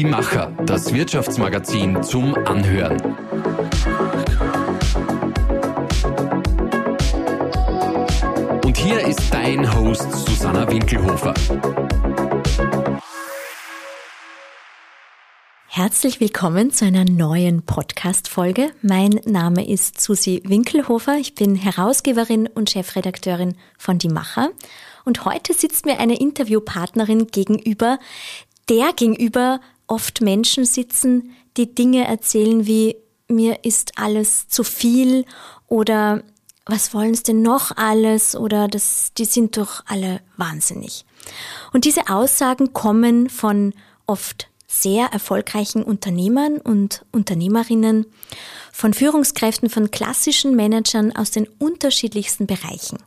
Die Macher, das Wirtschaftsmagazin zum Anhören. Und hier ist dein Host Susanna Winkelhofer. Herzlich willkommen zu einer neuen Podcast-Folge. Mein Name ist Susi Winkelhofer. Ich bin Herausgeberin und Chefredakteurin von Die Macher. Und heute sitzt mir eine Interviewpartnerin gegenüber, der gegenüber oft Menschen sitzen, die Dinge erzählen wie mir ist alles zu viel oder was wollen sie denn noch alles oder das, die sind doch alle wahnsinnig. Und diese Aussagen kommen von oft sehr erfolgreichen Unternehmern und Unternehmerinnen, von Führungskräften, von klassischen Managern aus den unterschiedlichsten Bereichen.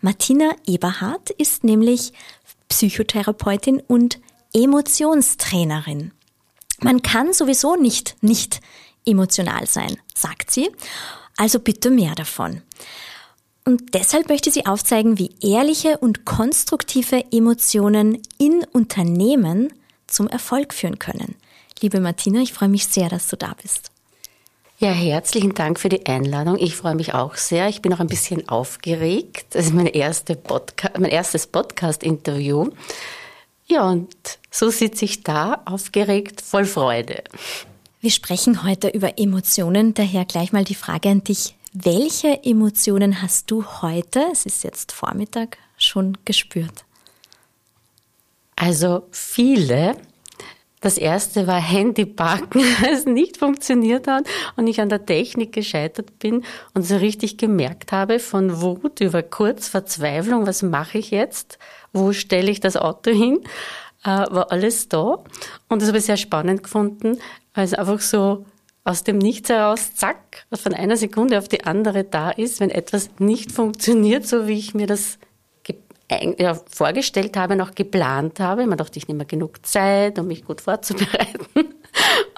Martina Eberhardt ist nämlich Psychotherapeutin und Emotionstrainerin. Man kann sowieso nicht nicht emotional sein, sagt sie. Also bitte mehr davon. Und deshalb möchte sie aufzeigen, wie ehrliche und konstruktive Emotionen in Unternehmen zum Erfolg führen können. Liebe Martina, ich freue mich sehr, dass du da bist. Ja, herzlichen Dank für die Einladung. Ich freue mich auch sehr. Ich bin auch ein bisschen aufgeregt. Das ist mein, erste Podca mein erstes Podcast-Interview. Ja, und so sitze ich da, aufgeregt, voll Freude. Wir sprechen heute über Emotionen, daher gleich mal die Frage an dich. Welche Emotionen hast du heute, es ist jetzt Vormittag, schon gespürt? Also viele. Das erste war Handypacken, als nicht funktioniert hat und ich an der Technik gescheitert bin und so richtig gemerkt habe, von Wut über kurz Verzweiflung, was mache ich jetzt? Wo stelle ich das Auto hin? Äh, war alles da. Und das habe ich sehr spannend gefunden, weil es einfach so aus dem Nichts heraus, zack, von einer Sekunde auf die andere da ist, wenn etwas nicht funktioniert, so wie ich mir das ja, vorgestellt habe, noch geplant habe. Man dachte, ich nehme genug Zeit, um mich gut vorzubereiten.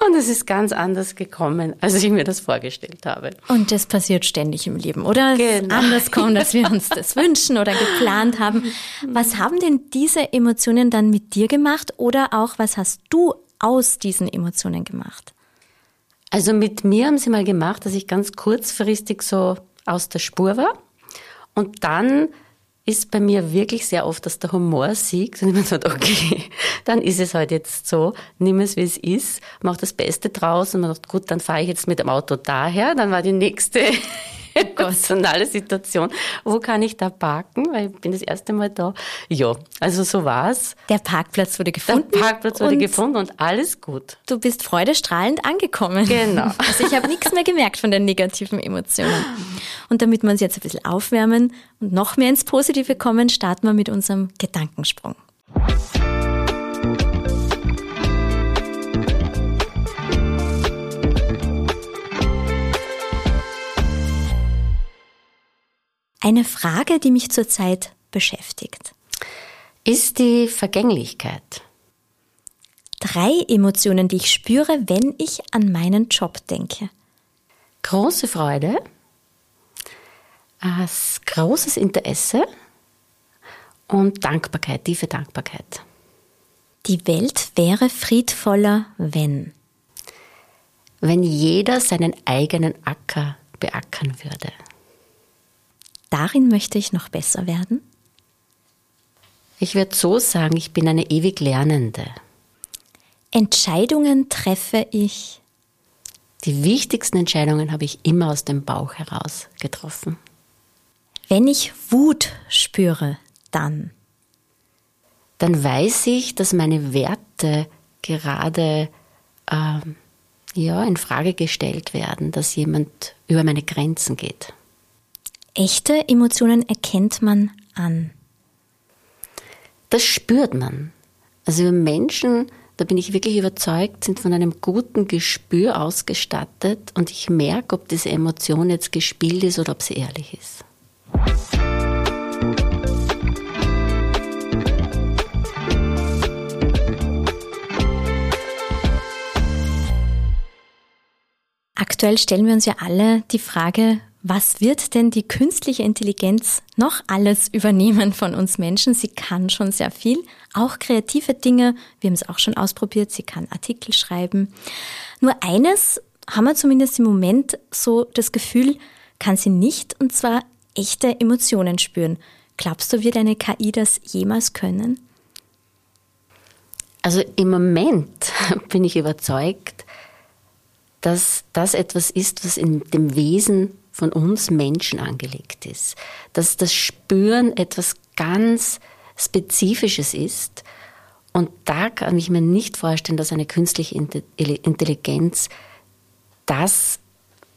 Und es ist ganz anders gekommen, als ich mir das vorgestellt habe. Und das passiert ständig im Leben, oder? Genau. Anders kommt, als wir uns das wünschen oder geplant haben. Was haben denn diese Emotionen dann mit dir gemacht oder auch was hast du aus diesen Emotionen gemacht? Also mit mir haben sie mal gemacht, dass ich ganz kurzfristig so aus der Spur war und dann ist bei mir wirklich sehr oft, dass der Humor siegt und mir sagt, okay, dann ist es halt jetzt so, nimm es wie es ist, mach das Beste draus und man sagt, gut, dann fahre ich jetzt mit dem Auto daher, dann war die nächste emotionale Situation. Wo kann ich da parken? Weil ich bin das erste Mal da. Ja, also so war's. Der Parkplatz wurde gefunden. Der Parkplatz wurde gefunden und alles gut. Du bist freudestrahlend angekommen. Genau. Also ich habe nichts mehr gemerkt von den negativen Emotionen. Und damit wir uns jetzt ein bisschen aufwärmen und noch mehr ins Positive kommen, starten wir mit unserem Gedankensprung. Eine Frage, die mich zurzeit beschäftigt. Ist die Vergänglichkeit. Drei Emotionen, die ich spüre, wenn ich an meinen Job denke. Große Freude, großes Interesse und Dankbarkeit, tiefe Dankbarkeit. Die Welt wäre friedvoller, wenn. Wenn jeder seinen eigenen Acker beackern würde darin möchte ich noch besser werden? Ich würde so sagen, ich bin eine ewig Lernende. Entscheidungen treffe ich. Die wichtigsten Entscheidungen habe ich immer aus dem Bauch heraus getroffen. Wenn ich Wut spüre, dann. Dann weiß ich, dass meine Werte gerade ähm, ja, in Frage gestellt werden, dass jemand über meine Grenzen geht. Echte Emotionen erkennt man an. Das spürt man. Also Menschen, da bin ich wirklich überzeugt, sind von einem guten Gespür ausgestattet und ich merke, ob diese Emotion jetzt gespielt ist oder ob sie ehrlich ist. Aktuell stellen wir uns ja alle die Frage, Was wird denn die künstliche Intelligenz noch alles übernehmen von uns Menschen? Sie kann schon sehr viel, auch kreative Dinge. Wir haben es auch schon ausprobiert. Sie kann Artikel schreiben. Nur eines haben wir zumindest im Moment so das Gefühl, kann sie nicht, und zwar echte Emotionen spüren. Glaubst du, wird eine KI das jemals können? Also im Moment bin ich überzeugt, dass das etwas ist, was in dem Wesen von uns Menschen angelegt ist. Dass das Spüren etwas ganz Spezifisches ist. Und da kann ich mir nicht vorstellen, dass eine künstliche Intelligenz das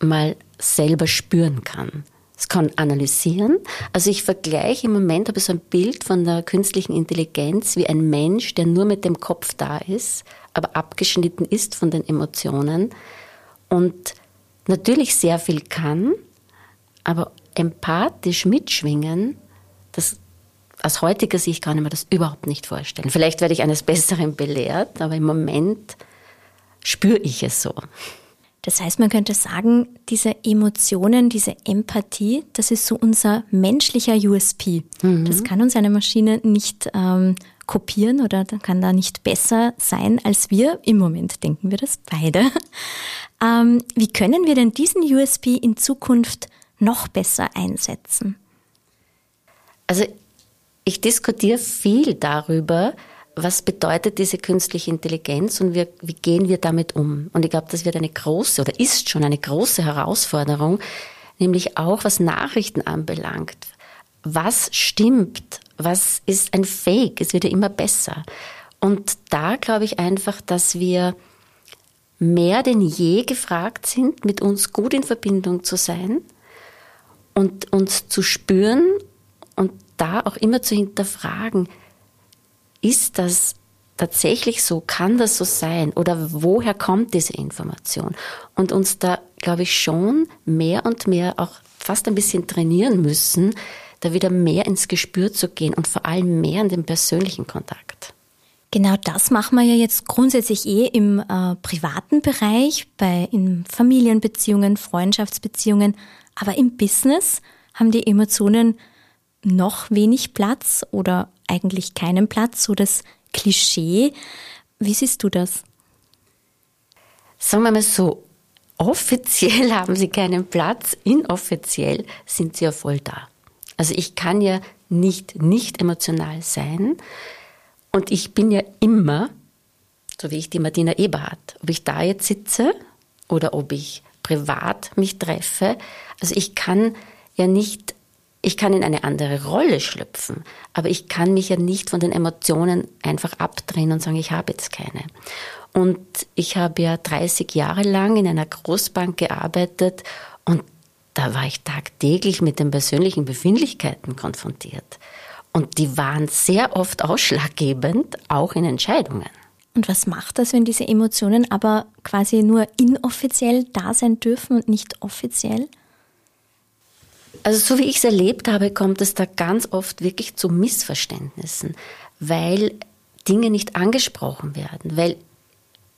mal selber spüren kann. Es kann analysieren. Also ich vergleiche im Moment, habe ich so ein Bild von der künstlichen Intelligenz wie ein Mensch, der nur mit dem Kopf da ist, aber abgeschnitten ist von den Emotionen und natürlich sehr viel kann, aber empathisch mitschwingen, das aus heutiger Sicht kann ich mir das überhaupt nicht vorstellen. Vielleicht werde ich eines Besseren belehrt, aber im Moment spüre ich es so. Das heißt, man könnte sagen, diese Emotionen, diese Empathie, das ist so unser menschlicher USP. Mhm. Das kann uns eine Maschine nicht ähm, kopieren oder kann da nicht besser sein als wir. Im Moment denken wir das beide. Ähm, wie können wir denn diesen USP in Zukunft noch besser einsetzen? Also ich diskutiere viel darüber, was bedeutet diese künstliche Intelligenz und wie, wie gehen wir damit um? Und ich glaube, das wird eine große oder ist schon eine große Herausforderung, nämlich auch was Nachrichten anbelangt. Was stimmt? Was ist ein Fake? Es wird ja immer besser. Und da glaube ich einfach, dass wir mehr denn je gefragt sind, mit uns gut in Verbindung zu sein und uns zu spüren und da auch immer zu hinterfragen, ist das tatsächlich so? Kann das so sein? Oder woher kommt diese Information? Und uns da, glaube ich, schon mehr und mehr auch fast ein bisschen trainieren müssen, da wieder mehr ins Gespür zu gehen und vor allem mehr in den persönlichen Kontakt. Genau das machen wir ja jetzt grundsätzlich eh im äh, privaten Bereich, bei in Familienbeziehungen, Freundschaftsbeziehungen, aber im Business haben die Emotionen noch wenig Platz oder eigentlich keinen Platz, so das Klischee. Wie siehst du das? Sagen wir mal so, offiziell haben sie keinen Platz, inoffiziell sind sie ja voll da. Also ich kann ja nicht nicht emotional sein und ich bin ja immer, so wie ich die Martina Eberhardt, ob ich da jetzt sitze oder ob ich privat mich treffe, also ich kann ja nicht ich kann in eine andere Rolle schlüpfen, aber ich kann mich ja nicht von den Emotionen einfach abdrehen und sagen, ich habe jetzt keine. Und ich habe ja 30 Jahre lang in einer Großbank gearbeitet und da war ich tagtäglich mit den persönlichen Befindlichkeiten konfrontiert. Und die waren sehr oft ausschlaggebend, auch in Entscheidungen. Und was macht das, wenn diese Emotionen aber quasi nur inoffiziell da sein dürfen und nicht offiziell? Also so wie ich es erlebt habe, kommt es da ganz oft wirklich zu Missverständnissen, weil Dinge nicht angesprochen werden, weil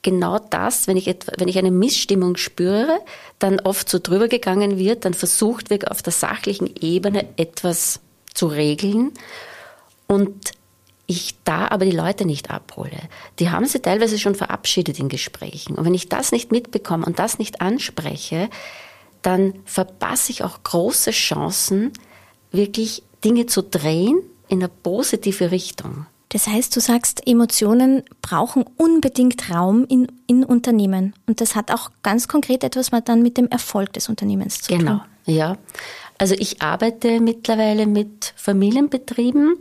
genau das, wenn ich, etwa, wenn ich eine Missstimmung spüre, dann oft so drüber gegangen wird, dann versucht wird auf der sachlichen Ebene etwas zu regeln und ich da aber die Leute nicht abhole. Die haben sie teilweise schon verabschiedet in Gesprächen. Und wenn ich das nicht mitbekomme und das nicht anspreche, dann verpasse ich auch große Chancen, wirklich Dinge zu drehen in eine positive Richtung. Das heißt, du sagst, Emotionen brauchen unbedingt Raum in, in Unternehmen. Und das hat auch ganz konkret etwas dann mit dem Erfolg des Unternehmens zu genau, tun. Genau, ja. Also ich arbeite mittlerweile mit Familienbetrieben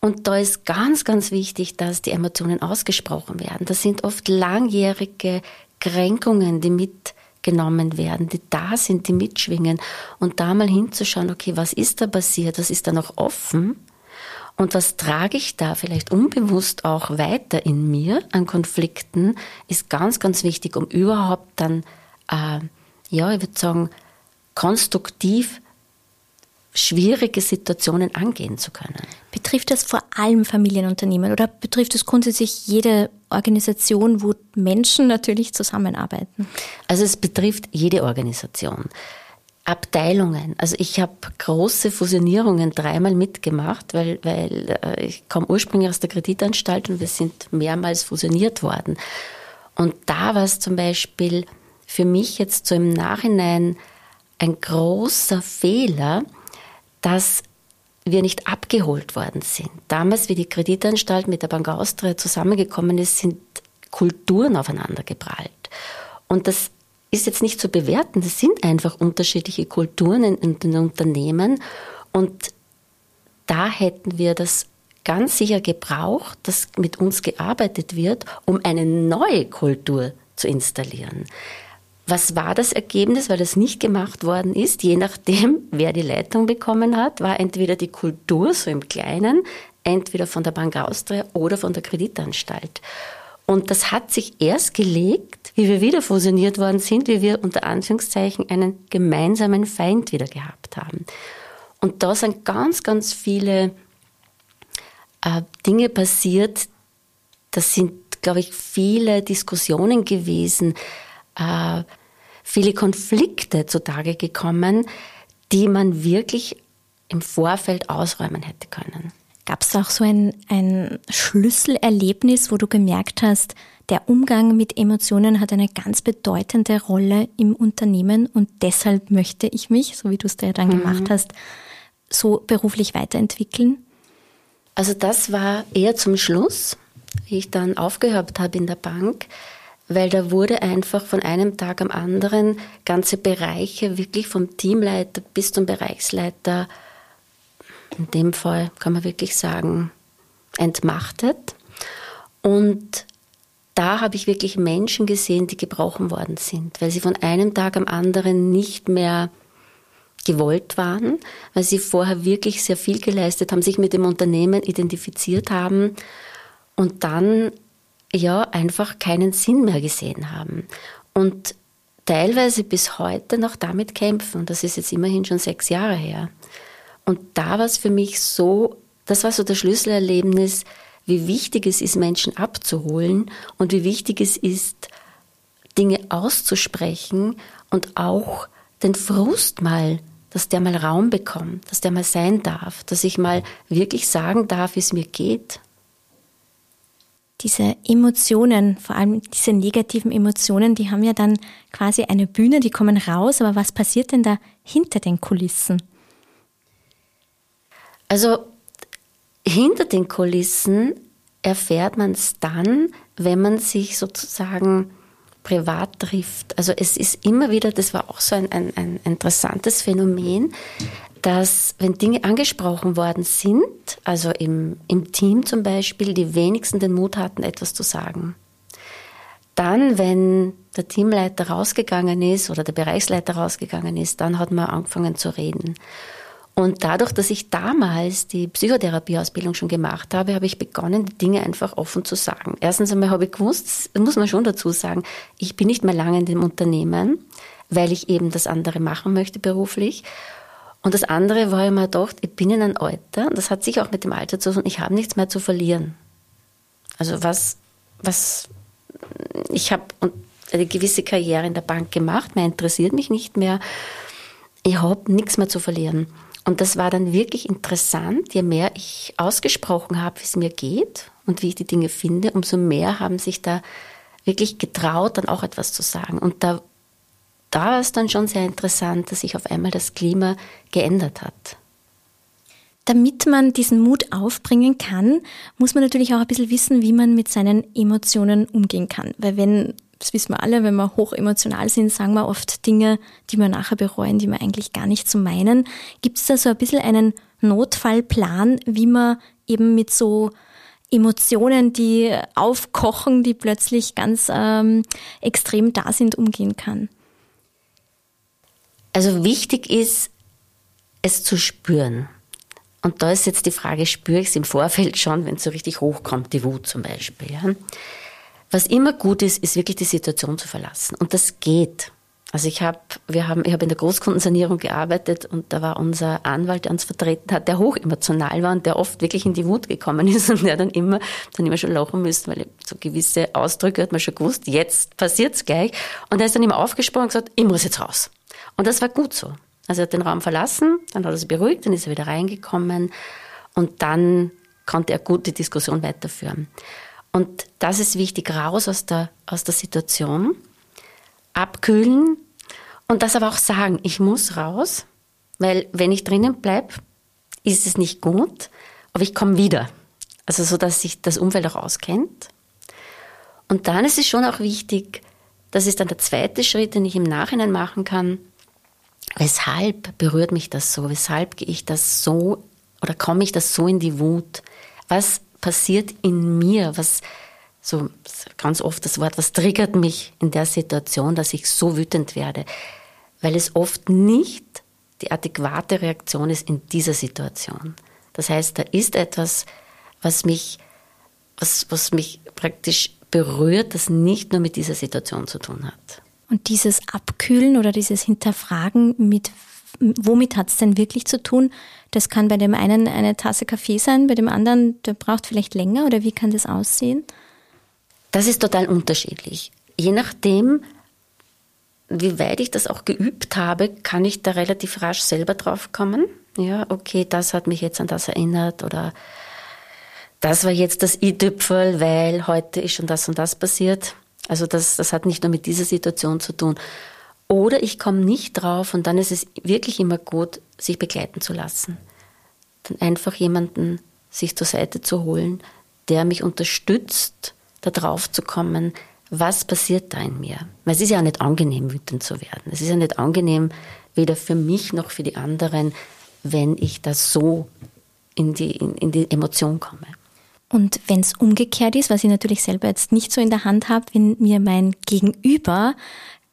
und da ist ganz, ganz wichtig, dass die Emotionen ausgesprochen werden. Das sind oft langjährige Kränkungen, die mit genommen werden, die da sind, die mitschwingen. Und da mal hinzuschauen, okay, was ist da passiert, was ist da noch offen. Und was trage ich da vielleicht unbewusst auch weiter in mir an Konflikten, ist ganz, ganz wichtig, um überhaupt dann, äh, ja, ich würde sagen, konstruktiv schwierige Situationen angehen zu können. Betrifft das vor allem Familienunternehmen oder betrifft es grundsätzlich jede Organisation, wo Menschen natürlich zusammenarbeiten? Also es betrifft jede Organisation. Abteilungen. Also ich habe große Fusionierungen dreimal mitgemacht, weil, weil äh, ich komme ursprünglich aus der Kreditanstalt und wir sind mehrmals fusioniert worden. Und da war es zum Beispiel für mich jetzt so im Nachhinein ein großer Fehler, dass wir nicht abgeholt worden sind. Damals, wie die Kreditanstalt mit der Bank Austria zusammengekommen ist, sind Kulturen aufeinander geprallt. Und das ist jetzt nicht zu bewerten. Das sind einfach unterschiedliche Kulturen in, den Unternehmen. Und da hätten wir das ganz sicher gebraucht, dass mit uns gearbeitet wird, um eine neue Kultur zu installieren. Was war das Ergebnis, weil das nicht gemacht worden ist? Je nachdem, wer die Leitung bekommen hat, war entweder die Kultur so im Kleinen, entweder von der Bank Austria oder von der Kreditanstalt. Und das hat sich erst gelegt, wie wir wieder fusioniert worden sind, wie wir unter Anführungszeichen einen gemeinsamen Feind wieder gehabt haben. Und da sind ganz, ganz viele äh, Dinge passiert. Das sind, glaube ich, viele Diskussionen gewesen, äh, viele Konflikte zutage gekommen, die man wirklich im Vorfeld ausräumen hätte können. Gab es auch so ein, ein Schlüsselerlebnis, wo du gemerkt hast, der Umgang mit Emotionen hat eine ganz bedeutende Rolle im Unternehmen und deshalb möchte ich mich, so wie du es da dann mhm. gemacht hast, so beruflich weiterentwickeln? Also das war eher zum Schluss, wie ich dann aufgehört habe in der Bank, weil da wurde einfach von einem Tag am anderen ganze Bereiche wirklich vom Teamleiter bis zum Bereichsleiter in dem Fall kann man wirklich sagen, entmachtet. Und da habe ich wirklich Menschen gesehen, die gebrochen worden sind, weil sie von einem Tag am anderen nicht mehr gewollt waren, weil sie vorher wirklich sehr viel geleistet haben, sich mit dem Unternehmen identifiziert haben und dann ja einfach keinen Sinn mehr gesehen haben. Und teilweise bis heute noch damit kämpfen. Und das ist jetzt immerhin schon sechs Jahre her. Und da war es für mich so, das war so das Schlüsselerlebnis, wie wichtig es ist, Menschen abzuholen und wie wichtig es ist, Dinge auszusprechen und auch den Frust mal, dass der mal Raum bekommt, dass der mal sein darf, dass ich mal wirklich sagen darf, wie es mir geht. Diese Emotionen, vor allem diese negativen Emotionen, die haben ja dann quasi eine Bühne, die kommen raus, aber was passiert denn da hinter den Kulissen? Also hinter den Kulissen erfährt man es dann, wenn man sich sozusagen privat trifft. Also es ist immer wieder, das war auch so ein, ein, ein interessantes Phänomen, dass wenn Dinge angesprochen worden sind, also im, im Team zum Beispiel, die wenigsten den Mut hatten, etwas zu sagen. Dann, wenn der Teamleiter rausgegangen ist oder der Bereichsleiter rausgegangen ist, dann hat man angefangen zu reden. Und dadurch, dass ich damals die Psychotherapieausbildung schon gemacht habe, habe ich begonnen, die Dinge einfach offen zu sagen. Erstens einmal habe ich gewusst, muss man schon dazu sagen, ich bin nicht mehr lange in dem Unternehmen, weil ich eben das andere machen möchte beruflich. Und das andere war mir gedacht, ich bin in einem Alter, das hat sich auch mit dem Alter zu tun, ich habe nichts mehr zu verlieren. Also was, was, ich habe eine gewisse Karriere in der Bank gemacht, mehr interessiert mich nicht mehr. Ich habe nichts mehr zu verlieren. Und das war dann wirklich interessant. Je mehr ich ausgesprochen habe, wie es mir geht und wie ich die Dinge finde, umso mehr haben sich da wirklich getraut, dann auch etwas zu sagen. Und da, da war es dann schon sehr interessant, dass sich auf einmal das Klima geändert hat. Damit man diesen Mut aufbringen kann, muss man natürlich auch ein bisschen wissen, wie man mit seinen Emotionen umgehen kann. Weil wenn das wissen wir alle, wenn wir hoch emotional sind, sagen wir oft Dinge, die wir nachher bereuen, die wir eigentlich gar nicht so meinen. Gibt es da so ein bisschen einen Notfallplan, wie man eben mit so Emotionen, die aufkochen, die plötzlich ganz ähm, extrem da sind, umgehen kann? Also wichtig ist, es zu spüren. Und da ist jetzt die Frage, spüre ich es im Vorfeld schon, wenn es so richtig hochkommt, die Wut zum Beispiel. Ja? Was immer gut ist, ist wirklich die Situation zu verlassen. Und das geht. Also ich habe, wir haben, ich habe in der Großkundensanierung gearbeitet und da war unser Anwalt, der uns vertreten hat, der hoch emotional war und der oft wirklich in die Wut gekommen ist und der dann immer, dann immer schon lachen müsste, weil so gewisse Ausdrücke hat man schon gewusst, jetzt passiert's gleich. Und er ist dann immer aufgesprungen und gesagt, ich muss jetzt raus. Und das war gut so. Also er hat den Raum verlassen, dann hat er sich beruhigt, dann ist er wieder reingekommen und dann konnte er gut die Diskussion weiterführen. Und das ist wichtig, raus aus der, aus der Situation, abkühlen und das aber auch sagen, ich muss raus, weil wenn ich drinnen bleibe, ist es nicht gut, aber ich komme wieder. Also so, dass sich das Umfeld auch auskennt. Und dann ist es schon auch wichtig, das ist dann der zweite Schritt, den ich im Nachhinein machen kann. Weshalb berührt mich das so? Weshalb gehe ich das so oder komme ich das so in die Wut? Was passiert in mir? Was, so ganz oft das Wort, was triggert mich in der Situation, dass ich so wütend werde? Weil es oft nicht die adäquate Reaktion ist in dieser Situation. Das heißt, da ist etwas, was mich, was, was mich praktisch berührt, das nicht nur mit dieser Situation zu tun hat. Und dieses Abkühlen oder dieses Hinterfragen, mit womit hat es denn wirklich zu tun? Das kann bei dem einen eine Tasse Kaffee sein, bei dem anderen, der braucht vielleicht länger oder wie kann das aussehen? Das ist total unterschiedlich. Je nachdem, wie weit ich das auch geübt habe, kann ich da relativ rasch selber drauf kommen. Ja, okay, das hat mich jetzt an das erinnert oder das war jetzt das i-Tüpfel, weil heute ist schon das und das passiert. Also das, das hat nicht nur mit dieser Situation zu tun. Oder ich komme nicht drauf und dann ist es wirklich immer gut, sich begleiten zu lassen. Dann einfach jemanden sich zur Seite zu holen, der mich unterstützt, da drauf zu kommen, was passiert da in mir. Weil es ist ja nicht angenehm, wütend zu werden. Es ist ja nicht angenehm, weder für mich noch für die anderen, wenn ich da so in die, in, in die Emotion komme. Und wenn es umgekehrt ist, was ich natürlich selber jetzt nicht so in der Hand habe, wenn mir mein Gegenüber,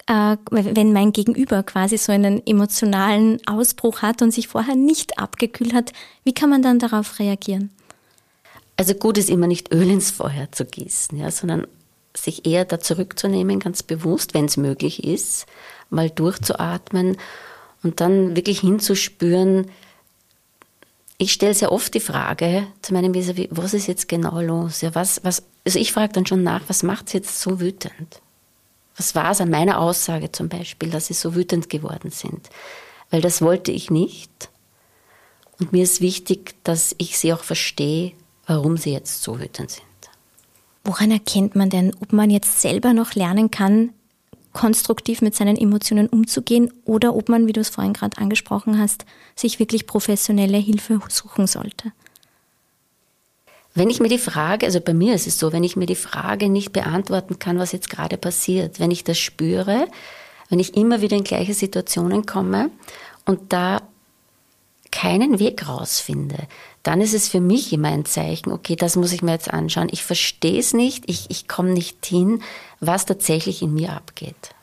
äh, wenn mein Gegenüber quasi so einen emotionalen Ausbruch hat und sich vorher nicht abgekühlt hat, wie kann man dann darauf reagieren? Also gut ist immer nicht Öl ins Feuer zu gießen, ja, sondern sich eher da zurückzunehmen, ganz bewusst, wenn es möglich ist, mal durchzuatmen und dann wirklich hinzuspüren, ich stelle sehr oft die Frage zu meinem vis was ist jetzt genau los? Ja, was, was, also ich frage dann schon nach, was macht sie jetzt so wütend? Was war es an meiner Aussage zum Beispiel, dass sie so wütend geworden sind? Weil das wollte ich nicht. Und mir ist wichtig, dass ich sie auch verstehe, warum sie jetzt so wütend sind. Woran erkennt man denn, ob man jetzt selber noch lernen kann, konstruktiv mit seinen Emotionen umzugehen oder ob man, wie du es vorhin gerade angesprochen hast, sich wirklich professionelle Hilfe suchen sollte? Wenn ich mir die Frage, also bei mir ist es so, wenn ich mir die Frage nicht beantworten kann, was jetzt gerade passiert, wenn ich das spüre, wenn ich immer wieder in gleiche Situationen komme und da keinen Weg rausfinde, dann ist es für mich immer ein Zeichen, okay, das muss ich mir jetzt anschauen. Ich verstehe es nicht, ich, ich komme nicht hin, was tatsächlich in mir abgeht.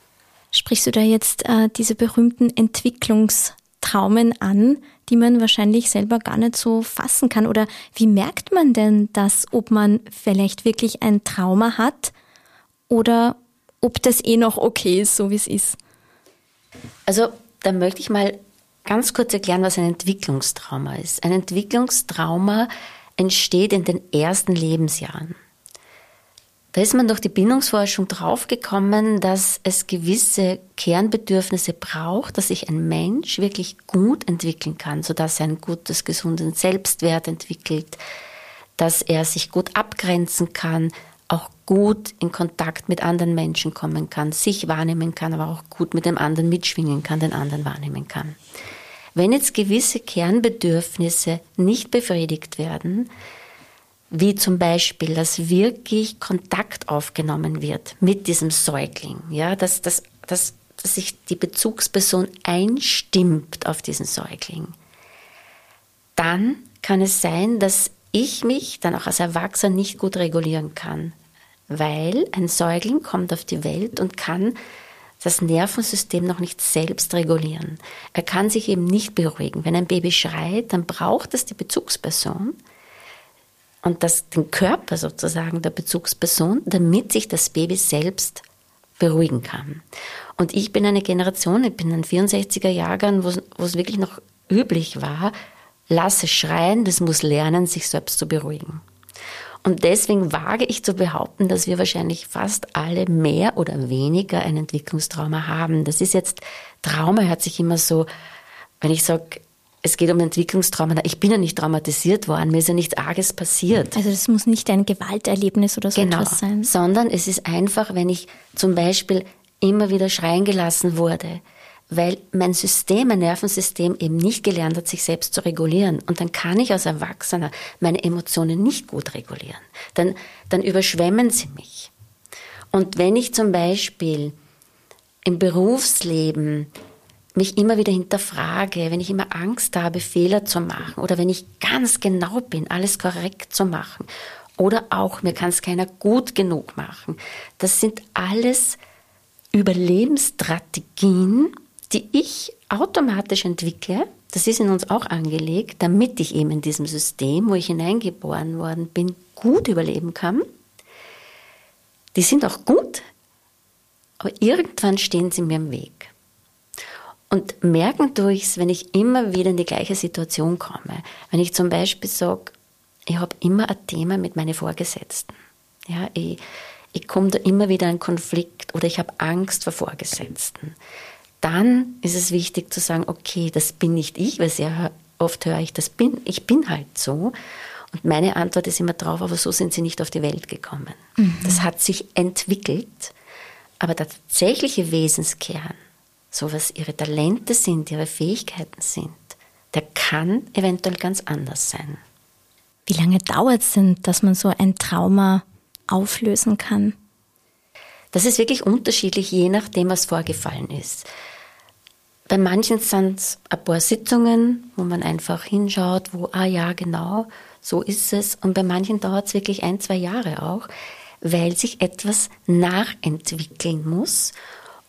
Sprichst du da jetzt äh, diese berühmten Entwicklungstraumen an, die man wahrscheinlich selber gar nicht so fassen kann? Oder wie merkt man denn das, ob man vielleicht wirklich ein Trauma hat oder ob das eh noch okay ist, so wie es ist? Also da möchte ich mal ganz kurz erklären, was ein Entwicklungstrauma ist. Ein Entwicklungstrauma entsteht in den ersten Lebensjahren. Da ist man durch die Bindungsforschung draufgekommen, dass es gewisse Kernbedürfnisse braucht, dass sich ein Mensch wirklich gut entwickeln kann, sodass er ein gutes, gesundes Selbstwert entwickelt, dass er sich gut abgrenzen kann, auch gut in Kontakt mit anderen Menschen kommen kann, sich wahrnehmen kann, aber auch gut mit dem anderen mitschwingen kann, den anderen wahrnehmen kann. Wenn jetzt gewisse Kernbedürfnisse nicht befriedigt werden, wie zum Beispiel, dass wirklich Kontakt aufgenommen wird mit diesem Säugling, ja, dass, dass, dass, dass sich die Bezugsperson einstimmt auf diesen Säugling, dann kann es sein, dass ich mich dann auch als Erwachsener nicht gut regulieren kann, weil ein Säugling kommt auf die Welt und kann das Nervensystem noch nicht selbst regulieren. Er kann sich eben nicht beruhigen. Wenn ein Baby schreit, dann braucht es die Bezugsperson und das, den Körper sozusagen der Bezugsperson, damit sich das Baby selbst beruhigen kann. Und ich bin eine Generation, ich bin ein 64er Jahrgang, wo es wirklich noch üblich war, lasse schreien, das muss lernen, sich selbst zu beruhigen. Und deswegen wage ich zu behaupten, dass wir wahrscheinlich fast alle mehr oder weniger ein Entwicklungstrauma haben. Das ist jetzt, Trauma hört sich immer so wenn ich sage, es geht um Entwicklungstrauma. Ich bin ja nicht traumatisiert worden, mir ist ja nichts Arges passiert. Also das muss nicht ein Gewalterlebnis oder so genau, etwas sein. Sondern es ist einfach, wenn ich zum Beispiel immer wieder schreien gelassen wurde, weil mein System, mein Nervensystem eben nicht gelernt hat, sich selbst zu regulieren. Und dann kann ich als Erwachsener meine Emotionen nicht gut regulieren. Dann, dann überschwemmen sie mich. Und wenn ich zum Beispiel im Berufsleben mich immer wieder hinterfrage, wenn ich immer Angst habe, Fehler zu machen oder wenn ich ganz genau bin, alles korrekt zu machen oder auch mir kann es keiner gut genug machen. Das sind alles Überlebensstrategien, die ich automatisch entwickle. Das ist in uns auch angelegt, damit ich eben in diesem System, wo ich hineingeboren worden bin, gut überleben kann. Die sind auch gut, aber irgendwann stehen sie mir im Weg. Und merken durchs, wenn ich immer wieder in die gleiche Situation komme. Wenn ich zum Beispiel sage, ich habe immer ein Thema mit meinen Vorgesetzten. Ja, ich, ich komme da immer wieder in Konflikt oder ich habe Angst vor Vorgesetzten. Dann ist es wichtig zu sagen, okay, das bin nicht ich, weil sehr oft höre ich, das bin, ich bin halt so. Und meine Antwort ist immer drauf, aber so sind sie nicht auf die Welt gekommen. Mhm. Das hat sich entwickelt, aber der tatsächliche Wesenskern, so was ihre Talente sind, ihre Fähigkeiten sind, der kann eventuell ganz anders sein. Wie lange dauert es denn, dass man so ein Trauma auflösen kann? Das ist wirklich unterschiedlich, je nachdem, was vorgefallen ist. Bei manchen sind es ein paar Sitzungen, wo man einfach hinschaut, wo, ah ja, genau, so ist es. Und bei manchen dauert es wirklich ein, zwei Jahre auch, weil sich etwas nachentwickeln muss.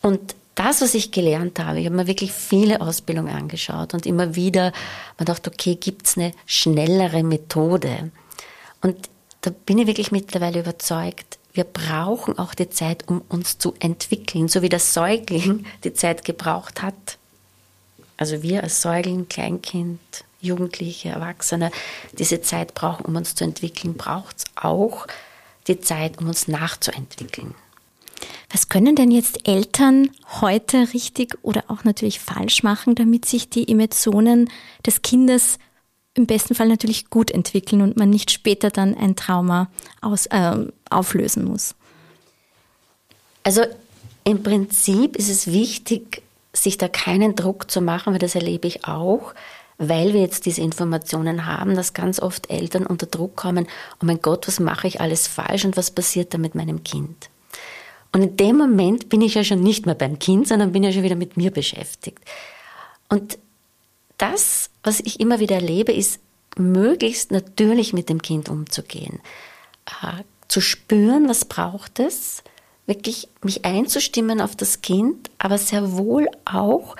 Und das, was ich gelernt habe, ich habe mir wirklich viele Ausbildungen angeschaut und immer wieder man dachte, okay, gibt es eine schnellere Methode? Und da bin ich wirklich mittlerweile überzeugt, wir brauchen auch die Zeit, um uns zu entwickeln, so wie der Säugling die Zeit gebraucht hat. Also wir als Säugling, Kleinkind, Jugendliche, Erwachsene, diese Zeit brauchen, um uns zu entwickeln, braucht es auch die Zeit, um uns nachzuentwickeln. Was können denn jetzt Eltern heute richtig oder auch natürlich falsch machen, damit sich die Emotionen des Kindes im besten Fall natürlich gut entwickeln und man nicht später dann ein Trauma aus, äh, auflösen muss? Also im Prinzip ist es wichtig, sich da keinen Druck zu machen, weil das erlebe ich auch, weil wir jetzt diese Informationen haben, dass ganz oft Eltern unter Druck kommen, oh mein Gott, was mache ich alles falsch und was passiert da mit meinem Kind? Und in dem Moment bin ich ja schon nicht mehr beim Kind, sondern bin ja schon wieder mit mir beschäftigt. Und das, was ich immer wieder erlebe, ist möglichst natürlich mit dem Kind umzugehen. Äh, zu spüren, was braucht es, wirklich mich einzustimmen auf das Kind, aber sehr wohl auch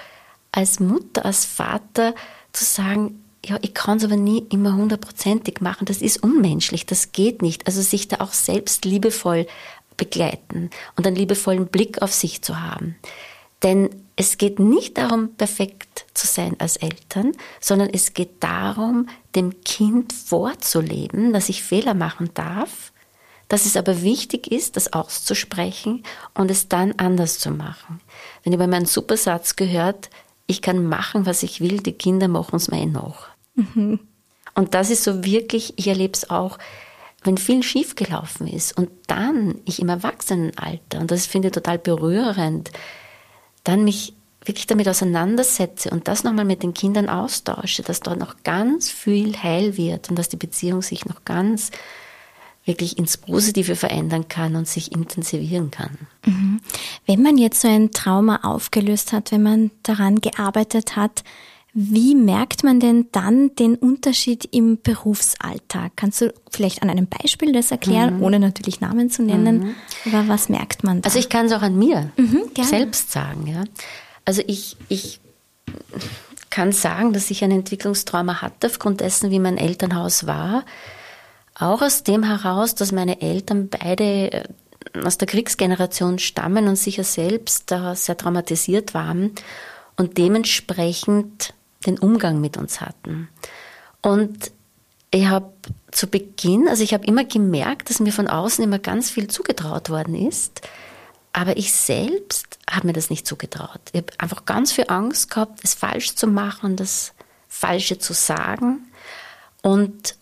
als Mutter, als Vater zu sagen, ja, ich kann es aber nie immer hundertprozentig machen, das ist unmenschlich, das geht nicht. Also sich da auch selbst liebevoll begleiten und einen liebevollen Blick auf sich zu haben. Denn es geht nicht darum, perfekt zu sein als Eltern, sondern es geht darum, dem Kind vorzuleben, dass ich Fehler machen darf, dass es aber wichtig ist, das auszusprechen und es dann anders zu machen. Wenn ich bei meinem Supersatz gehört, ich kann machen, was ich will, die Kinder machen es mir eh noch. Mhm. Und das ist so wirklich, ich erlebe es auch, wenn viel schiefgelaufen ist und dann ich im Erwachsenenalter, und das finde ich total berührend, dann mich wirklich damit auseinandersetze und das nochmal mit den Kindern austausche, dass dort noch ganz viel heil wird und dass die Beziehung sich noch ganz wirklich ins Positive verändern kann und sich intensivieren kann. Mhm. Wenn man jetzt so ein Trauma aufgelöst hat, wenn man daran gearbeitet hat, wie merkt man denn dann den Unterschied im Berufsalltag? Kannst du vielleicht an einem Beispiel das erklären, mhm. ohne natürlich Namen zu nennen? Mhm. Aber was merkt man da? Also ich kann es auch an mir mhm, selbst sagen. Ja. Also ich, ich kann sagen, dass ich ein Entwicklungstrauma hatte aufgrund dessen, wie mein Elternhaus war. Auch aus dem heraus, dass meine Eltern beide äh, aus der Kriegsgeneration stammen und sicher selbst sehr traumatisiert waren und dementsprechend den Umgang mit uns hatten. Und ich habe zu Beginn, also ich habe immer gemerkt, dass mir von außen immer ganz viel zugetraut worden ist, aber ich selbst habe mir das nicht zugetraut. Ich habe einfach ganz viel Angst gehabt, es falsch zu machen, das Falsche zu sagen und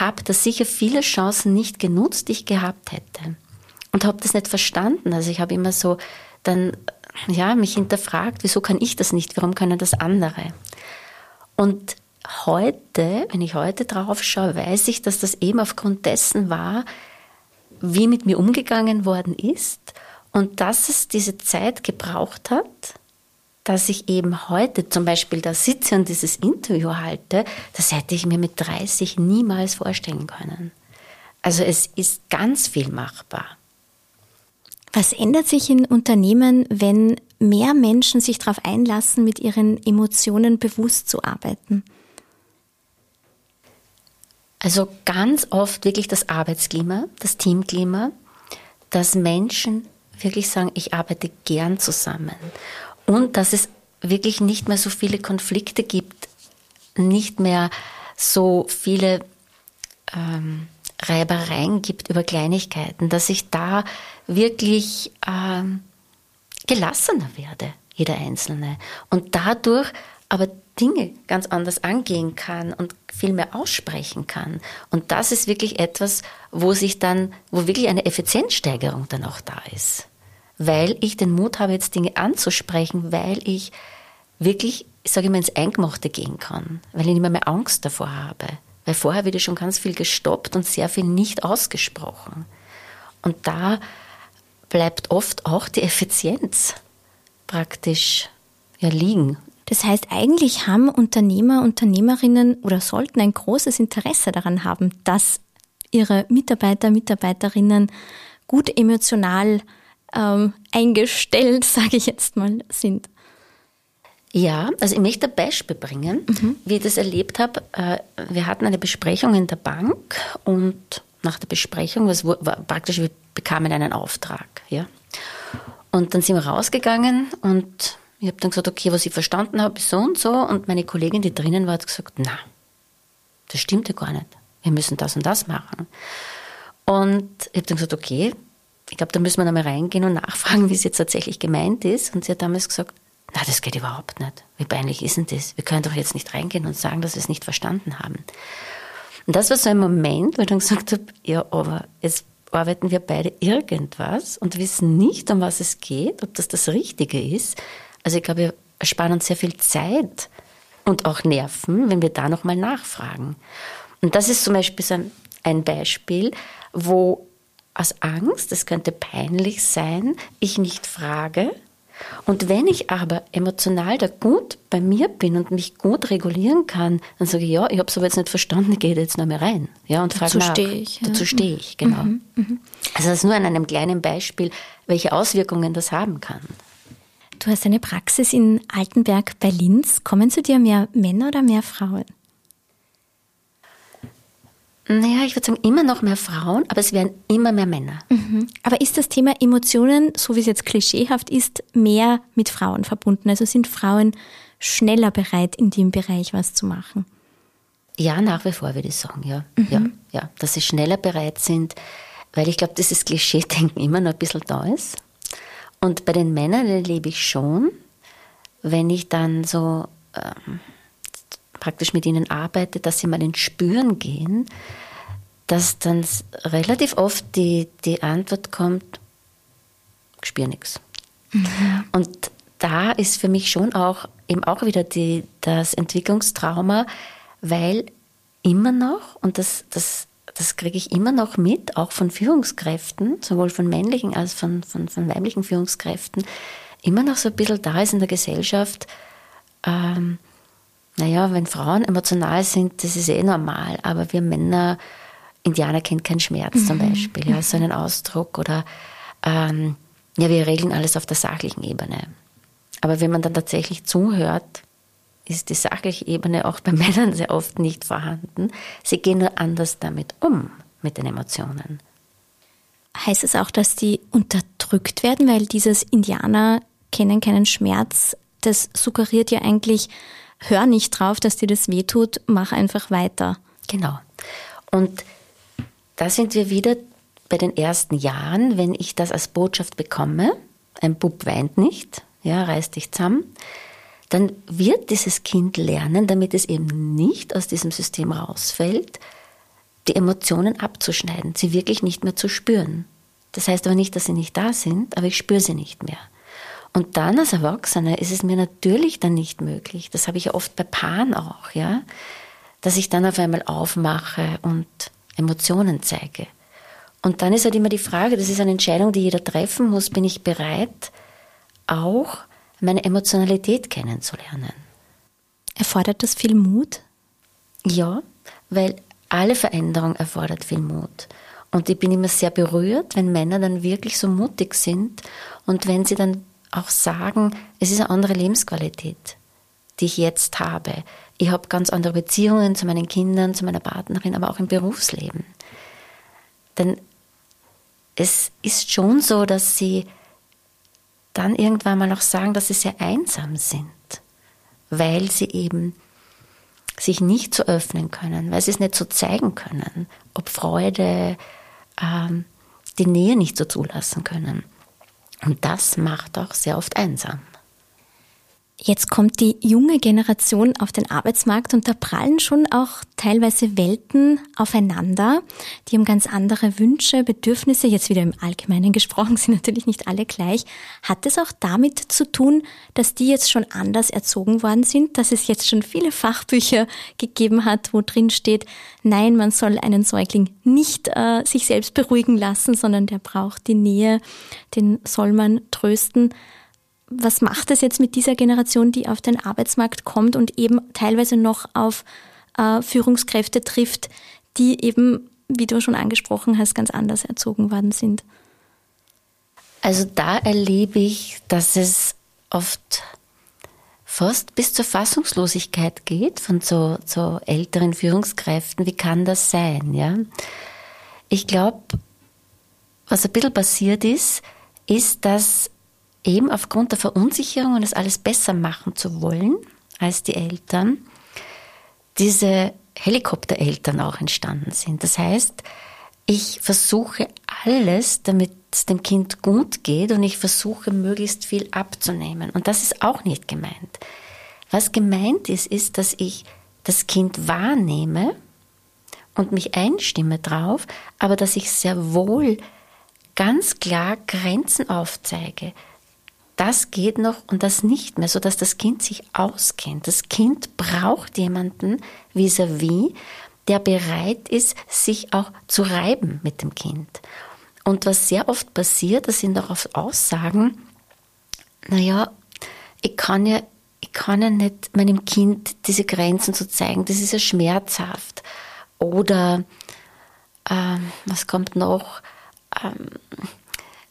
habe da sicher viele Chancen nicht genutzt, die ich gehabt hätte. Und habe das nicht verstanden. Also ich habe immer so dann ja, mich hinterfragt, wieso kann ich das nicht, warum können das andere? Und heute, wenn ich heute drauf schaue, weiß ich, dass das eben aufgrund dessen war, wie mit mir umgegangen worden ist und dass es diese Zeit gebraucht hat, dass ich eben heute zum Beispiel da sitze und dieses Interview halte, das hätte ich mir mit 30 niemals vorstellen können. Also es ist ganz viel machbar. Was ändert sich in Unternehmen, wenn mehr Menschen sich darauf einlassen, mit ihren Emotionen bewusst zu arbeiten? Also ganz oft wirklich das Arbeitsklima, das Teamklima, dass Menschen wirklich sagen, ich arbeite gern zusammen. Und dass es wirklich nicht mehr so viele Konflikte gibt, nicht mehr so viele ähm, Reibereien gibt über Kleinigkeiten, dass ich da wirklich ähm, gelassener werde, jeder Einzelne. Und dadurch aber Dinge ganz anders angehen kann und viel mehr aussprechen kann. Und das ist wirklich etwas, wo sich dann, wo wirklich eine Effizienzsteigerung dann auch da ist. Weil ich den Mut habe, jetzt Dinge anzusprechen, weil ich wirklich, sage ich mal, ins Eingemachte gehen kann, weil ich nicht mehr, mehr Angst davor habe. Weil vorher wird schon ganz viel gestoppt und sehr viel nicht ausgesprochen. Und da bleibt oft auch die Effizienz praktisch ja, liegen. Das heißt, eigentlich haben Unternehmer, Unternehmerinnen oder sollten ein großes Interesse daran haben, dass ihre Mitarbeiter, Mitarbeiterinnen gut emotional ähm, eingestellt, sage ich jetzt mal, sind. Ja, also ich möchte ein Beispiel bringen, mhm. wie ich das erlebt habe. Äh, wir hatten eine Besprechung in der Bank und nach der Besprechung, was praktisch, wir bekamen einen Auftrag. Ja. Und dann sind wir rausgegangen und ich habe dann gesagt, okay, was ich verstanden habe, ist so und so. Und meine Kollegin, die drinnen war, hat gesagt, na, das stimmt ja gar nicht. Wir müssen das und das machen. Und ich habe dann gesagt, okay, ich glaube, da müssen wir nochmal reingehen und nachfragen, wie es jetzt tatsächlich gemeint ist. Und sie hat damals gesagt, na, das geht überhaupt nicht. Wie peinlich ist denn das? Wir können doch jetzt nicht reingehen und sagen, dass wir es nicht verstanden haben. Und das war so ein Moment, wo ich dann gesagt habe, ja, aber jetzt arbeiten wir beide irgendwas und wissen nicht, um was es geht, ob das das Richtige ist. Also ich glaube, wir ersparen uns sehr viel Zeit und auch Nerven, wenn wir da nochmal nachfragen. Und das ist zum Beispiel so ein Beispiel, wo aus Angst, es könnte peinlich sein, ich nicht frage, und wenn ich aber emotional da gut bei mir bin und mich gut regulieren kann, dann sage ich, ja, ich habe es aber jetzt nicht verstanden, ich gehe jetzt noch mal rein. Ja, und nach. Stehe ich, ja. Dazu stehe ich, genau. Mhm, mh. Also das ist nur an einem kleinen Beispiel, welche Auswirkungen das haben kann. Du hast eine Praxis in Altenberg bei Linz. Kommen zu dir mehr Männer oder mehr Frauen? Naja, ich würde sagen, immer noch mehr Frauen, aber es werden immer mehr Männer. Mhm. Aber ist das Thema Emotionen, so wie es jetzt klischeehaft ist, mehr mit Frauen verbunden? Also sind Frauen schneller bereit, in dem Bereich was zu machen? Ja, nach wie vor würde ich sagen, ja. Mhm. ja, ja. Dass sie schneller bereit sind, weil ich glaube, dieses Klischee-Denken immer noch ein bisschen da ist. Und bei den Männern erlebe ich schon, wenn ich dann so ähm, praktisch mit ihnen arbeite, dass sie mal ins Spüren gehen, dass dann relativ oft die, die Antwort kommt, ich spüre nichts. Mhm. Und da ist für mich schon auch eben auch wieder die, das Entwicklungstrauma, weil immer noch, und das, das, das kriege ich immer noch mit, auch von Führungskräften, sowohl von männlichen als von, von, von weiblichen Führungskräften, immer noch so ein bisschen da ist in der Gesellschaft, ähm, naja, wenn Frauen emotional sind, das ist eh normal, aber wir Männer, Indianer kennen keinen Schmerz mhm. zum Beispiel, ja, so einen Ausdruck oder ähm, ja, wir regeln alles auf der sachlichen Ebene. Aber wenn man dann tatsächlich zuhört, ist die sachliche Ebene auch bei Männern sehr oft nicht vorhanden. Sie gehen nur anders damit um, mit den Emotionen. Heißt es auch, dass die unterdrückt werden, weil dieses Indianer kennen keinen Schmerz, das suggeriert ja eigentlich, hör nicht drauf, dass dir das wehtut, mach einfach weiter. Genau. Und da sind wir wieder bei den ersten Jahren, wenn ich das als Botschaft bekomme, ein Bub weint nicht, ja, reiß dich zusammen, dann wird dieses Kind lernen, damit es eben nicht aus diesem System rausfällt, die Emotionen abzuschneiden, sie wirklich nicht mehr zu spüren. Das heißt aber nicht, dass sie nicht da sind, aber ich spüre sie nicht mehr. Und dann als Erwachsener ist es mir natürlich dann nicht möglich. Das habe ich ja oft bei Paaren auch, ja, dass ich dann auf einmal aufmache und Emotionen zeige. Und dann ist halt immer die Frage, das ist eine Entscheidung, die jeder treffen muss, bin ich bereit, auch meine Emotionalität kennenzulernen. Erfordert das viel Mut? Ja, weil alle Veränderung erfordert viel Mut. Und ich bin immer sehr berührt, wenn Männer dann wirklich so mutig sind und wenn sie dann auch sagen, es ist eine andere Lebensqualität, die ich jetzt habe. Ich habe ganz andere Beziehungen zu meinen Kindern, zu meiner Partnerin, aber auch im Berufsleben. Denn es ist schon so, dass sie dann irgendwann mal auch sagen, dass sie sehr einsam sind, weil sie eben sich nicht so öffnen können, weil sie es nicht so zeigen können, ob Freude, ähm, die Nähe nicht so zulassen können. Und das macht auch sehr oft einsam. Jetzt kommt die junge Generation auf den Arbeitsmarkt und da prallen schon auch teilweise Welten aufeinander. Die haben ganz andere Wünsche, Bedürfnisse. Jetzt wieder im Allgemeinen gesprochen sind natürlich nicht alle gleich. Hat es auch damit zu tun, dass die jetzt schon anders erzogen worden sind, dass es jetzt schon viele Fachbücher gegeben hat, wo drin steht, nein, man soll einen Säugling nicht äh, sich selbst beruhigen lassen, sondern der braucht die Nähe, den soll man trösten was macht es jetzt mit dieser Generation, die auf den Arbeitsmarkt kommt und eben teilweise noch auf äh, Führungskräfte trifft, die eben, wie du schon angesprochen hast, ganz anders erzogen worden sind? Also da erlebe ich, dass es oft fast bis zur Fassungslosigkeit geht von so, so älteren Führungskräften. Wie kann das sein? Ja? Ich glaube, was ein bisschen passiert ist, ist, dass eben aufgrund der Verunsicherung und es alles besser machen zu wollen als die Eltern, diese Helikoptereltern auch entstanden sind. Das heißt, ich versuche alles, damit es dem Kind gut geht und ich versuche möglichst viel abzunehmen. Und das ist auch nicht gemeint. Was gemeint ist, ist, dass ich das Kind wahrnehme und mich einstimme drauf, aber dass ich sehr wohl ganz klar Grenzen aufzeige das geht noch und das nicht mehr, sodass das Kind sich auskennt. Das Kind braucht jemanden vis-à-vis, -vis, der bereit ist, sich auch zu reiben mit dem Kind. Und was sehr oft passiert, das sind auch oft Aussagen, naja, ich kann ja, ich kann ja nicht meinem Kind diese Grenzen so zeigen, das ist ja schmerzhaft. Oder, ähm, was kommt noch? Ähm,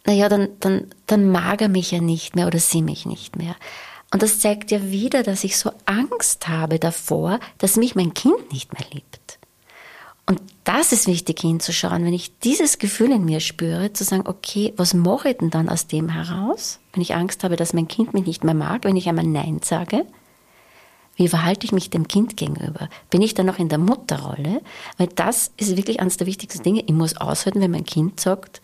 naja, dann, dann, dann mag er mich ja nicht mehr oder sie mich nicht mehr. Und das zeigt ja wieder, dass ich so Angst habe davor, dass mich mein Kind nicht mehr liebt. Und das ist wichtig hinzuschauen, wenn ich dieses Gefühl in mir spüre, zu sagen, okay, was mache ich denn dann aus dem heraus, wenn ich Angst habe, dass mein Kind mich nicht mehr mag, wenn ich einmal Nein sage? Wie verhalte ich mich dem Kind gegenüber? Bin ich dann noch in der Mutterrolle? Weil das ist wirklich eines der wichtigsten Dinge. Ich muss aushalten, wenn mein Kind sagt,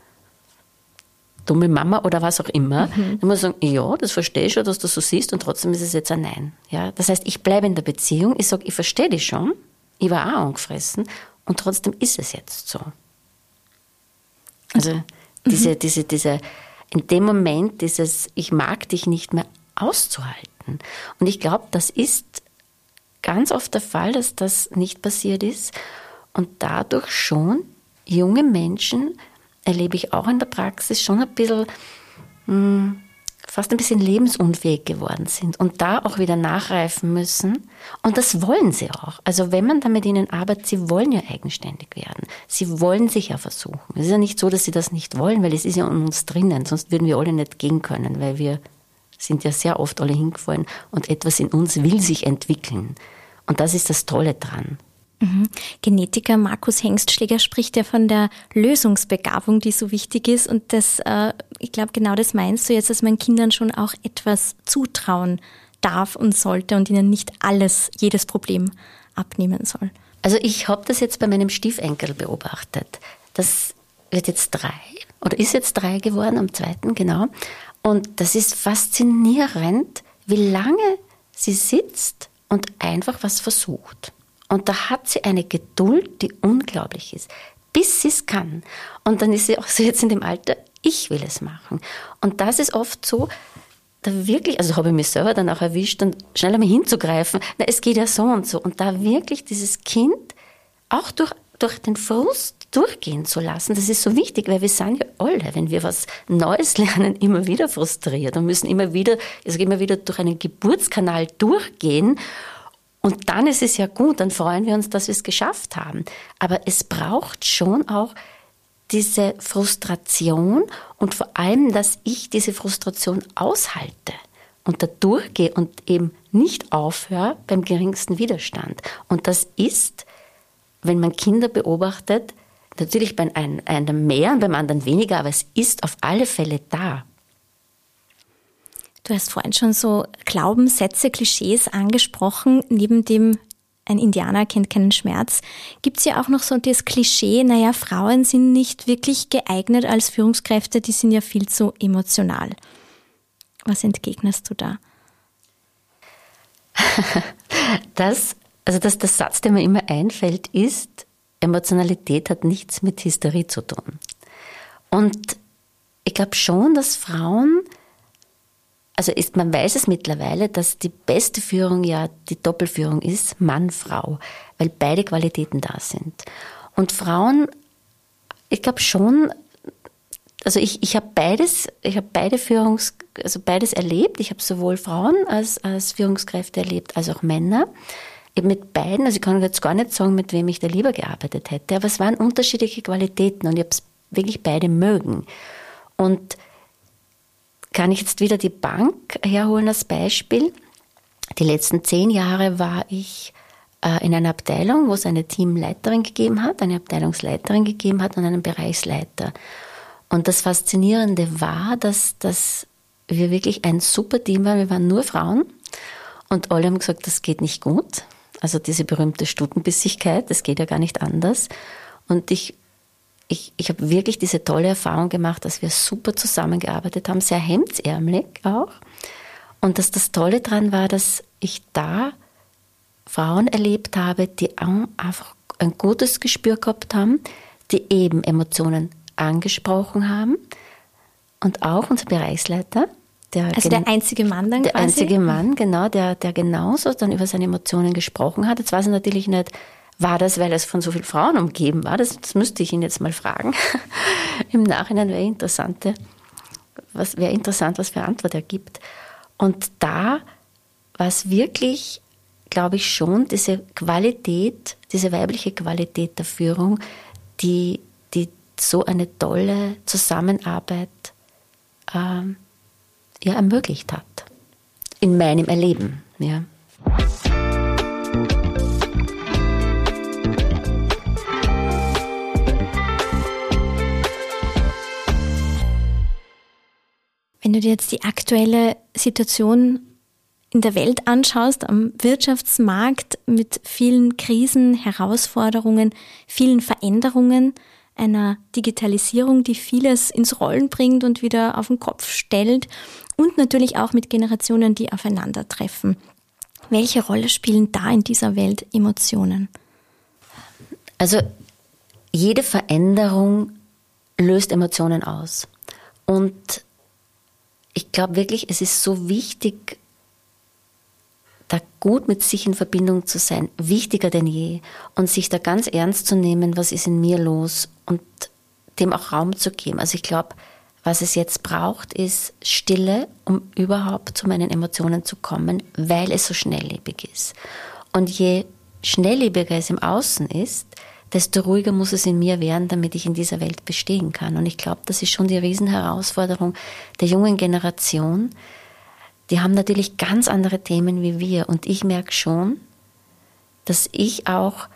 dumme Mama oder was auch immer, mhm. dann muss man sagen, ja, das verstehe ich schon, dass du so siehst und trotzdem ist es jetzt ein Nein. Ja, das heißt, ich bleibe in der Beziehung, ich sage, ich verstehe dich schon, ich war auch angefressen und trotzdem ist es jetzt so. Also mhm. diese, diese, diese, in dem Moment dieses, ich mag dich nicht mehr auszuhalten. Und ich glaube, das ist ganz oft der Fall, dass das nicht passiert ist und dadurch schon junge Menschen erlebe ich auch in der Praxis, schon ein bisschen, hm, fast ein bisschen lebensunfähig geworden sind und da auch wieder nachreifen müssen. Und das wollen sie auch. Also wenn man da mit ihnen arbeitet, sie wollen ja eigenständig werden. Sie wollen sich ja versuchen. Es ist ja nicht so, dass sie das nicht wollen, weil es ist ja in uns drinnen, sonst würden wir alle nicht gehen können, weil wir sind ja sehr oft alle hingefallen und etwas in uns will sich entwickeln. Und das ist das Tolle dran. Mhm. Genetiker Markus Hengstschläger spricht ja von der Lösungsbegabung, die so wichtig ist. Und das, äh, ich glaube, genau das meinst du jetzt, dass man Kindern schon auch etwas zutrauen darf und sollte und ihnen nicht alles, jedes Problem abnehmen soll. Also ich habe das jetzt bei meinem Stiefenkel beobachtet, dass wird jetzt drei oder ist jetzt drei geworden, am zweiten, genau. Und das ist faszinierend, wie lange sie sitzt und einfach was versucht. Und da hat sie eine Geduld, die unglaublich ist, bis sie es kann. Und dann ist sie auch so jetzt in dem Alter, ich will es machen. Und das ist oft so, da wirklich, also habe ich mich selber dann auch erwischt, dann schnell einmal hinzugreifen, na, es geht ja so und so. Und da wirklich dieses Kind auch durch, durch den Frust durchgehen zu lassen, das ist so wichtig, weil wir sind ja alle, wenn wir was Neues lernen, immer wieder frustriert und müssen immer wieder, also immer wieder durch einen Geburtskanal durchgehen. Und dann ist es ja gut, dann freuen wir uns, dass wir es geschafft haben. Aber es braucht schon auch diese Frustration und vor allem, dass ich diese Frustration aushalte und da durchgehe und eben nicht aufhöre beim geringsten Widerstand. Und das ist, wenn man Kinder beobachtet, natürlich bei einem mehr und beim anderen weniger, aber es ist auf alle Fälle da. Du hast vorhin schon so Glaubenssätze, Klischees angesprochen, neben dem ein Indianer kennt keinen Schmerz, gibt es ja auch noch so das Klischee, naja, Frauen sind nicht wirklich geeignet als Führungskräfte, die sind ja viel zu emotional. Was entgegnest du da? Das, also das, der Satz, der mir immer einfällt, ist, Emotionalität hat nichts mit Hysterie zu tun. Und ich glaube schon, dass Frauen also ist, man weiß es mittlerweile, dass die beste Führung ja die Doppelführung ist, Mann-Frau, weil beide Qualitäten da sind. Und Frauen, ich glaube schon, also ich, ich habe beides, ich habe beide Führungs, also beides erlebt. Ich habe sowohl Frauen als, als Führungskräfte erlebt, als auch Männer. Eben mit beiden, also ich kann jetzt gar nicht sagen, mit wem ich da lieber gearbeitet hätte, aber es waren unterschiedliche Qualitäten und ich habe es wirklich beide mögen. Und kann ich jetzt wieder die Bank herholen als Beispiel. Die letzten zehn Jahre war ich äh, in einer Abteilung, wo es eine Teamleiterin gegeben hat, eine Abteilungsleiterin gegeben hat und einen Bereichsleiter. Und das Faszinierende war, dass, dass wir wirklich ein super Team waren. Wir waren nur Frauen und alle haben gesagt, das geht nicht gut. Also diese berühmte Stutenbissigkeit, das geht ja gar nicht anders. Und ich ich, ich habe wirklich diese tolle Erfahrung gemacht, dass wir super zusammengearbeitet haben, sehr hemdsärmelig auch. Und dass das Tolle daran war, dass ich da Frauen erlebt habe, die einfach ein gutes Gespür gehabt haben, die eben Emotionen angesprochen haben. Und auch unser Bereichsleiter, der also der einzige Mann dann der quasi? Der einzige Mann, genau, der, der genauso dann über seine Emotionen gesprochen hat. Jetzt weiß ich natürlich nicht, war das, weil es von so vielen Frauen umgeben war? Das, das müsste ich ihn jetzt mal fragen. Im Nachhinein wäre interessant, was wäre interessant, was für Antwort er gibt. Und da war es wirklich, glaube ich, schon diese Qualität, diese weibliche Qualität der Führung, die, die so eine tolle Zusammenarbeit ähm, ja, ermöglicht hat. In meinem Erleben. Ja. Wenn du dir jetzt die aktuelle Situation in der Welt anschaust, am Wirtschaftsmarkt mit vielen Krisen, Herausforderungen, vielen Veränderungen, einer Digitalisierung, die vieles ins Rollen bringt und wieder auf den Kopf stellt und natürlich auch mit Generationen, die aufeinandertreffen. Welche Rolle spielen da in dieser Welt Emotionen? Also jede Veränderung löst Emotionen aus. Und ich glaube wirklich, es ist so wichtig, da gut mit sich in Verbindung zu sein, wichtiger denn je und sich da ganz ernst zu nehmen, was ist in mir los und dem auch Raum zu geben. Also ich glaube, was es jetzt braucht, ist Stille, um überhaupt zu meinen Emotionen zu kommen, weil es so schnelllebig ist. Und je schnelllebiger es im Außen ist, desto ruhiger muss es in mir werden, damit ich in dieser Welt bestehen kann. Und ich glaube, das ist schon die Riesenherausforderung der jungen Generation. Die haben natürlich ganz andere Themen wie wir. Und ich merke schon, dass ich auch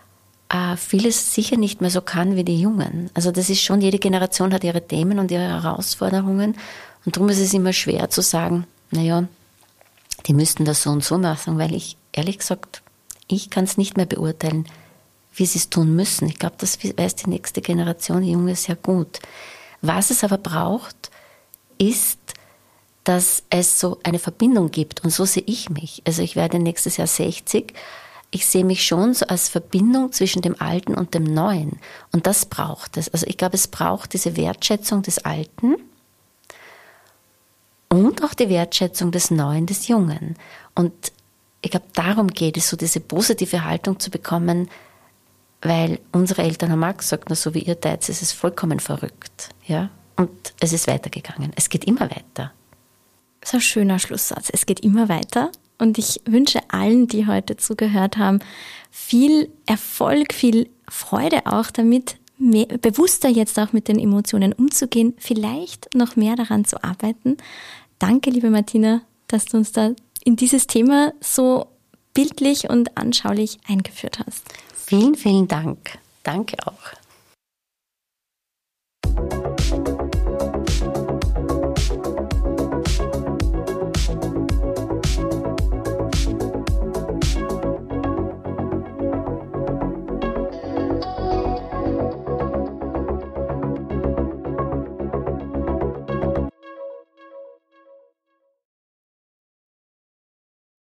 äh, vieles sicher nicht mehr so kann wie die Jungen. Also das ist schon, jede Generation hat ihre Themen und ihre Herausforderungen. Und darum ist es immer schwer zu sagen, naja, die müssten das so und so machen, weil ich ehrlich gesagt, ich kann es nicht mehr beurteilen, wie sie es tun müssen. Ich glaube, das weiß die nächste Generation, die Junge, sehr gut. Was es aber braucht, ist, dass es so eine Verbindung gibt. Und so sehe ich mich. Also ich werde nächstes Jahr 60. Ich sehe mich schon so als Verbindung zwischen dem Alten und dem Neuen. Und das braucht es. Also ich glaube, es braucht diese Wertschätzung des Alten und auch die Wertschätzung des Neuen, des Jungen. Und ich glaube, darum geht es, so diese positive Haltung zu bekommen, weil unsere Eltern haben auch gesagt, na, so wie ihr teilt, ist es vollkommen verrückt. Ja? Und es ist weitergegangen. Es geht immer weiter. Das ist ein schöner Schlusssatz. Es geht immer weiter. Und ich wünsche allen, die heute zugehört haben, viel Erfolg, viel Freude auch damit, mehr, bewusster jetzt auch mit den Emotionen umzugehen, vielleicht noch mehr daran zu arbeiten. Danke, liebe Martina, dass du uns da in dieses Thema so bildlich und anschaulich eingeführt hast. Vielen, vielen Dank. Danke auch.